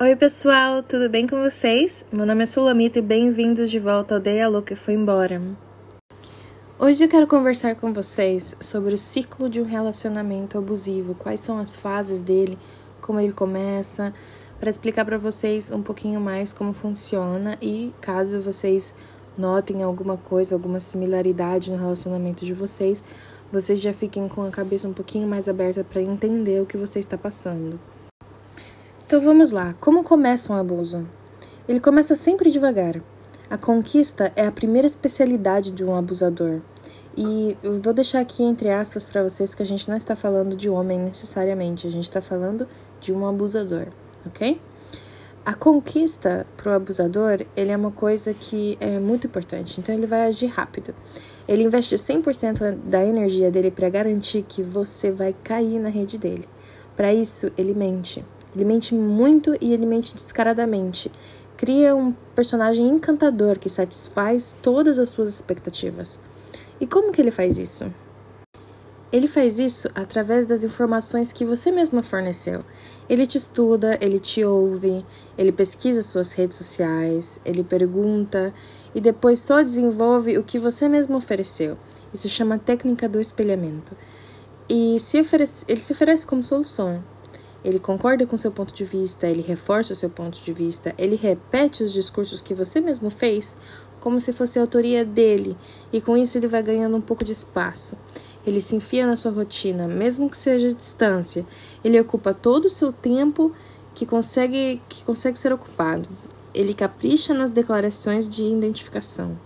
Oi, pessoal, tudo bem com vocês? Meu nome é Sulamita e bem-vindos de volta ao Day Alô que foi embora. Hoje eu quero conversar com vocês sobre o ciclo de um relacionamento abusivo, quais são as fases dele, como ele começa, para explicar para vocês um pouquinho mais como funciona e caso vocês notem alguma coisa, alguma similaridade no relacionamento de vocês, vocês já fiquem com a cabeça um pouquinho mais aberta para entender o que você está passando. Então vamos lá, como começa um abuso? Ele começa sempre devagar. A conquista é a primeira especialidade de um abusador. E eu vou deixar aqui entre aspas para vocês que a gente não está falando de homem necessariamente, a gente está falando de um abusador, ok? A conquista para o abusador, ele é uma coisa que é muito importante, então ele vai agir rápido. Ele investe 100% da energia dele para garantir que você vai cair na rede dele. Para isso, ele mente. Ele mente muito e ele mente descaradamente. Cria um personagem encantador que satisfaz todas as suas expectativas. E como que ele faz isso? Ele faz isso através das informações que você mesma forneceu. Ele te estuda, ele te ouve, ele pesquisa suas redes sociais, ele pergunta e depois só desenvolve o que você mesmo ofereceu. Isso chama técnica do espelhamento. E se oferece, ele se oferece como solução. Ele concorda com seu ponto de vista, ele reforça o seu ponto de vista, ele repete os discursos que você mesmo fez como se fosse a autoria dele, e com isso ele vai ganhando um pouco de espaço. Ele se enfia na sua rotina, mesmo que seja a distância. Ele ocupa todo o seu tempo que consegue, que consegue ser ocupado. Ele capricha nas declarações de identificação.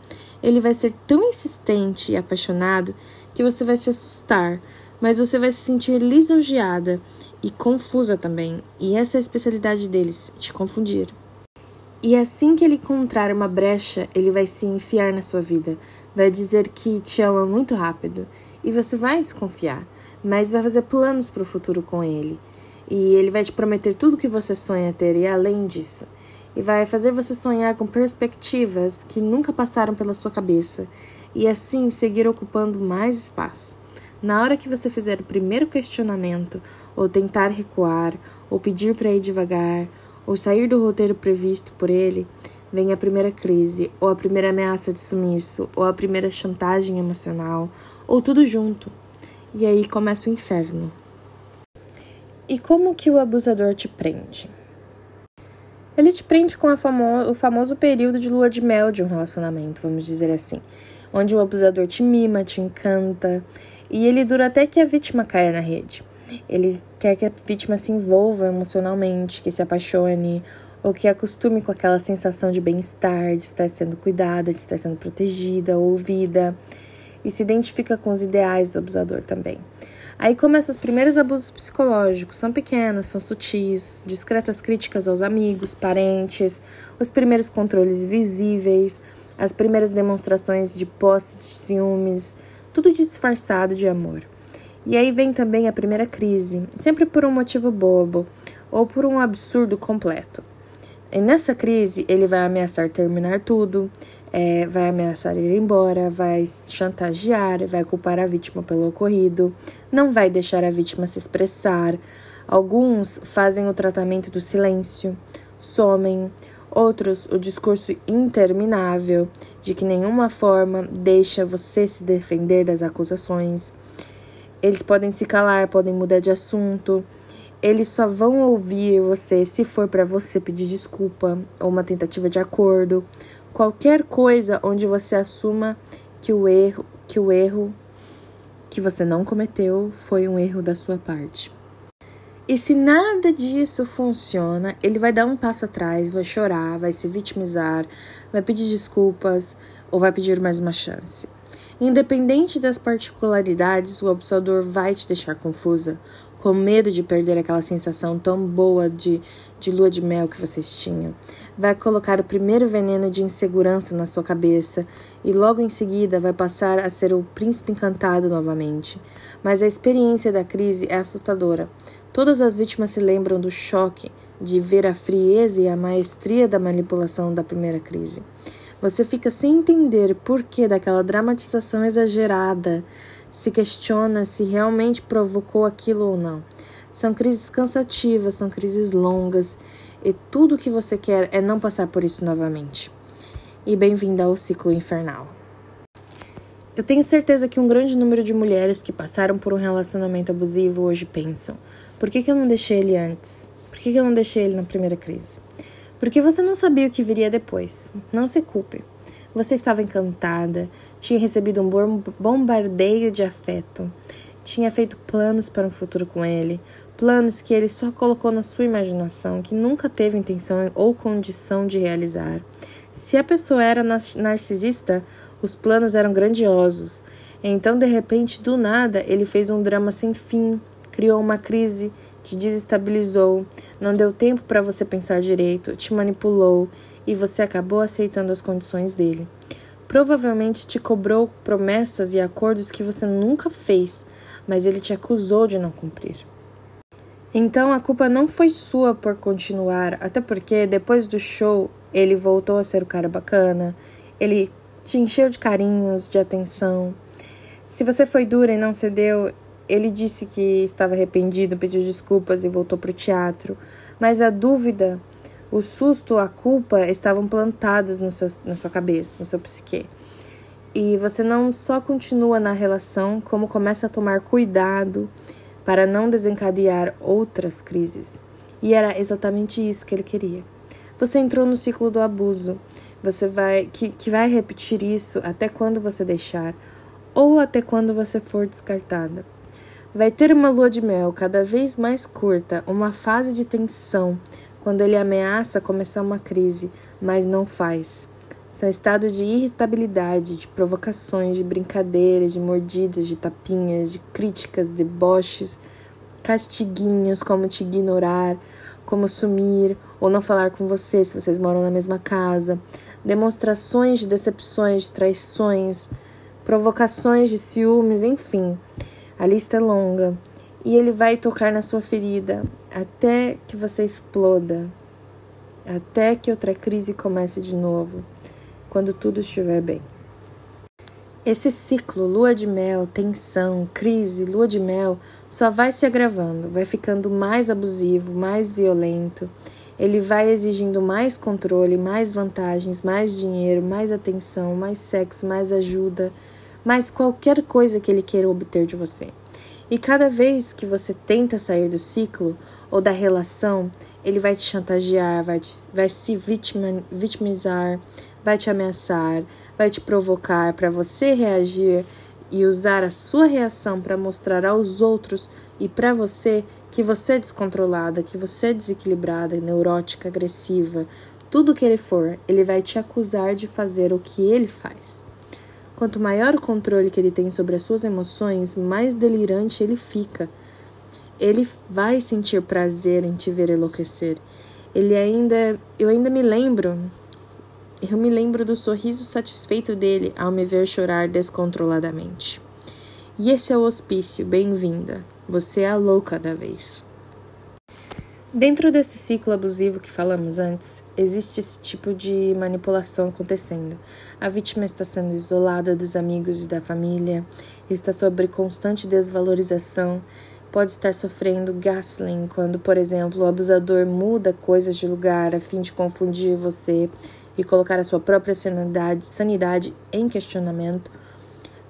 Ele vai ser tão insistente e apaixonado que você vai se assustar, mas você vai se sentir lisonjeada e confusa também. E essa é a especialidade deles, te confundir. E assim que ele encontrar uma brecha, ele vai se enfiar na sua vida, vai dizer que te ama muito rápido e você vai desconfiar, mas vai fazer planos para o futuro com ele. E ele vai te prometer tudo que você sonha ter e além disso. E vai fazer você sonhar com perspectivas que nunca passaram pela sua cabeça e assim seguir ocupando mais espaço. Na hora que você fizer o primeiro questionamento, ou tentar recuar, ou pedir para ir devagar, ou sair do roteiro previsto por ele, vem a primeira crise, ou a primeira ameaça de sumiço, ou a primeira chantagem emocional, ou tudo junto. E aí começa o inferno. E como que o abusador te prende? Ele te prende com famo o famoso período de lua de mel de um relacionamento, vamos dizer assim, onde o abusador te mima, te encanta, e ele dura até que a vítima caia na rede. Ele quer que a vítima se envolva emocionalmente, que se apaixone ou que acostume com aquela sensação de bem-estar, de estar sendo cuidada, de estar sendo protegida, ouvida e se identifica com os ideais do abusador também. Aí começam os primeiros abusos psicológicos, são pequenas, são sutis, discretas críticas aos amigos, parentes, os primeiros controles visíveis, as primeiras demonstrações de posse de ciúmes, tudo disfarçado de amor. E aí vem também a primeira crise, sempre por um motivo bobo ou por um absurdo completo. E nessa crise, ele vai ameaçar terminar tudo, é, vai ameaçar ir embora, vai chantagear, vai culpar a vítima pelo ocorrido, não vai deixar a vítima se expressar. Alguns fazem o tratamento do silêncio, somem, Outros, o discurso interminável de que nenhuma forma deixa você se defender das acusações. Eles podem se calar, podem mudar de assunto. Eles só vão ouvir você se for para você pedir desculpa ou uma tentativa de acordo. Qualquer coisa onde você assuma que o erro, que o erro que você não cometeu foi um erro da sua parte. E se nada disso funciona, ele vai dar um passo atrás, vai chorar, vai se vitimizar, vai pedir desculpas ou vai pedir mais uma chance. Independente das particularidades, o abusador vai te deixar confusa, com medo de perder aquela sensação tão boa de, de lua de mel que vocês tinham. Vai colocar o primeiro veneno de insegurança na sua cabeça e logo em seguida vai passar a ser o príncipe encantado novamente. Mas a experiência da crise é assustadora. Todas as vítimas se lembram do choque de ver a frieza e a maestria da manipulação da primeira crise. Você fica sem entender por que daquela dramatização exagerada, se questiona se realmente provocou aquilo ou não. São crises cansativas, são crises longas e tudo o que você quer é não passar por isso novamente. E bem-vinda ao ciclo infernal. Eu tenho certeza que um grande número de mulheres que passaram por um relacionamento abusivo hoje pensam: por que, que eu não deixei ele antes? Por que, que eu não deixei ele na primeira crise? Porque você não sabia o que viria depois. Não se culpe. Você estava encantada, tinha recebido um bombardeio de afeto, tinha feito planos para um futuro com ele, planos que ele só colocou na sua imaginação, que nunca teve intenção ou condição de realizar. Se a pessoa era narcisista, os planos eram grandiosos. Então, de repente, do nada, ele fez um drama sem fim, criou uma crise, te desestabilizou, não deu tempo para você pensar direito, te manipulou e você acabou aceitando as condições dele. Provavelmente te cobrou promessas e acordos que você nunca fez, mas ele te acusou de não cumprir. Então a culpa não foi sua por continuar, até porque depois do show ele voltou a ser o cara bacana, ele te encheu de carinhos, de atenção. Se você foi dura e não cedeu, ele disse que estava arrependido, pediu desculpas e voltou para o teatro, mas a dúvida o susto, a culpa estavam plantados no seu, na sua cabeça, no seu psique. E você não só continua na relação, como começa a tomar cuidado para não desencadear outras crises. E era exatamente isso que ele queria. Você entrou no ciclo do abuso. Você vai que, que vai repetir isso até quando você deixar ou até quando você for descartada. Vai ter uma lua de mel cada vez mais curta, uma fase de tensão, quando ele ameaça começar uma crise, mas não faz. São estados de irritabilidade, de provocações, de brincadeiras, de mordidas, de tapinhas, de críticas, deboches, castiguinhos, como te ignorar, como sumir ou não falar com você se vocês moram na mesma casa, demonstrações de decepções, de traições, provocações de ciúmes, enfim. A lista é longa e ele vai tocar na sua ferida até que você exploda, até que outra crise comece de novo, quando tudo estiver bem. Esse ciclo, lua de mel, tensão, crise, lua de mel, só vai se agravando, vai ficando mais abusivo, mais violento. Ele vai exigindo mais controle, mais vantagens, mais dinheiro, mais atenção, mais sexo, mais ajuda, mais qualquer coisa que ele queira obter de você. E cada vez que você tenta sair do ciclo ou da relação, ele vai te chantagear, vai, te, vai se vitima, vitimizar, vai te ameaçar, vai te provocar para você reagir e usar a sua reação para mostrar aos outros e para você que você é descontrolada, que você é desequilibrada, neurótica, agressiva, tudo que ele for, ele vai te acusar de fazer o que ele faz. Quanto maior o controle que ele tem sobre as suas emoções, mais delirante ele fica. Ele vai sentir prazer em te ver enlouquecer. Ele ainda, eu ainda me lembro, eu me lembro do sorriso satisfeito dele ao me ver chorar descontroladamente. E esse é o hospício, bem-vinda. Você é a louca da vez. Dentro desse ciclo abusivo que falamos antes, existe esse tipo de manipulação acontecendo. A vítima está sendo isolada dos amigos e da família, está sob constante desvalorização, pode estar sofrendo gaslighting quando, por exemplo, o abusador muda coisas de lugar a fim de confundir você e colocar a sua própria sanidade, sanidade em questionamento.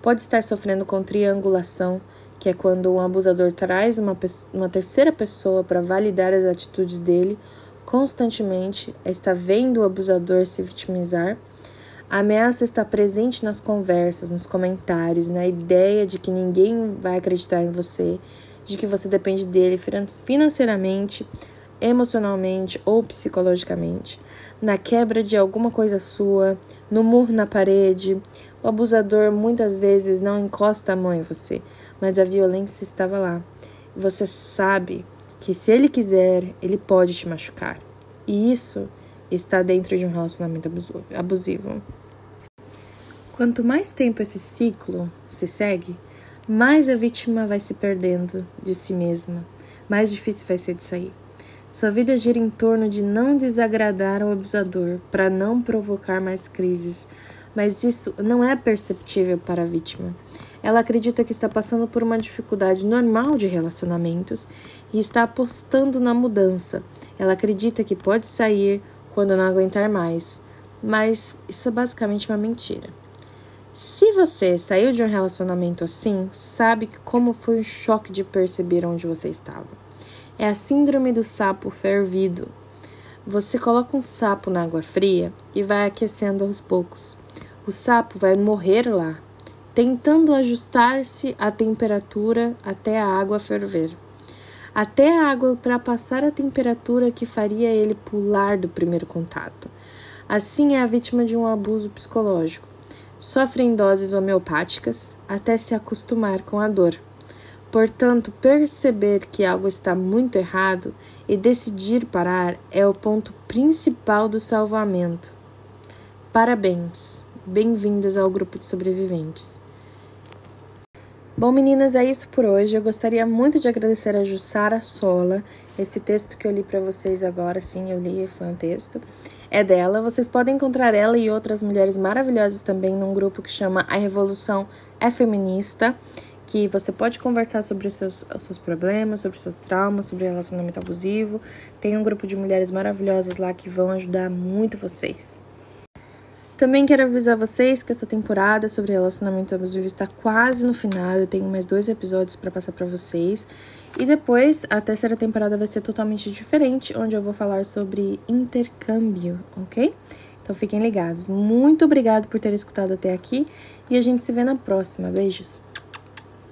Pode estar sofrendo com triangulação que é quando um abusador traz uma, uma terceira pessoa para validar as atitudes dele, constantemente está vendo o abusador se vitimizar. A ameaça está presente nas conversas, nos comentários, na ideia de que ninguém vai acreditar em você, de que você depende dele financeiramente, emocionalmente ou psicologicamente, na quebra de alguma coisa sua, no murro na parede. O abusador muitas vezes não encosta a mão em você, mas a violência estava lá. Você sabe que se ele quiser, ele pode te machucar. E isso está dentro de um relacionamento abusivo. Quanto mais tempo esse ciclo se segue, mais a vítima vai se perdendo de si mesma, mais difícil vai ser de sair. Sua vida gira em torno de não desagradar o abusador para não provocar mais crises, mas isso não é perceptível para a vítima. Ela acredita que está passando por uma dificuldade normal de relacionamentos e está apostando na mudança. Ela acredita que pode sair quando não aguentar mais, mas isso é basicamente uma mentira. Se você saiu de um relacionamento assim, sabe como foi um choque de perceber onde você estava. É a síndrome do sapo fervido. Você coloca um sapo na água fria e vai aquecendo aos poucos. O sapo vai morrer lá, tentando ajustar-se à temperatura até a água ferver. Até a água ultrapassar a temperatura que faria ele pular do primeiro contato. Assim é a vítima de um abuso psicológico sofre em doses homeopáticas até se acostumar com a dor. Portanto, perceber que algo está muito errado e decidir parar é o ponto principal do salvamento. Parabéns! Bem-vindas ao grupo de sobreviventes. Bom, meninas, é isso por hoje. Eu gostaria muito de agradecer a Jussara Sola. Esse texto que eu li para vocês agora, sim, eu li, foi um texto é dela. Vocês podem encontrar ela e outras mulheres maravilhosas também num grupo que chama A Revolução é Feminista, que você pode conversar sobre os seus, os seus problemas, sobre os seus traumas, sobre relacionamento abusivo. Tem um grupo de mulheres maravilhosas lá que vão ajudar muito vocês. Também quero avisar vocês que essa temporada sobre relacionamento abusivo está quase no final. Eu tenho mais dois episódios para passar para vocês. E depois a terceira temporada vai ser totalmente diferente, onde eu vou falar sobre intercâmbio, ok? Então fiquem ligados. Muito obrigado por ter escutado até aqui e a gente se vê na próxima. Beijos!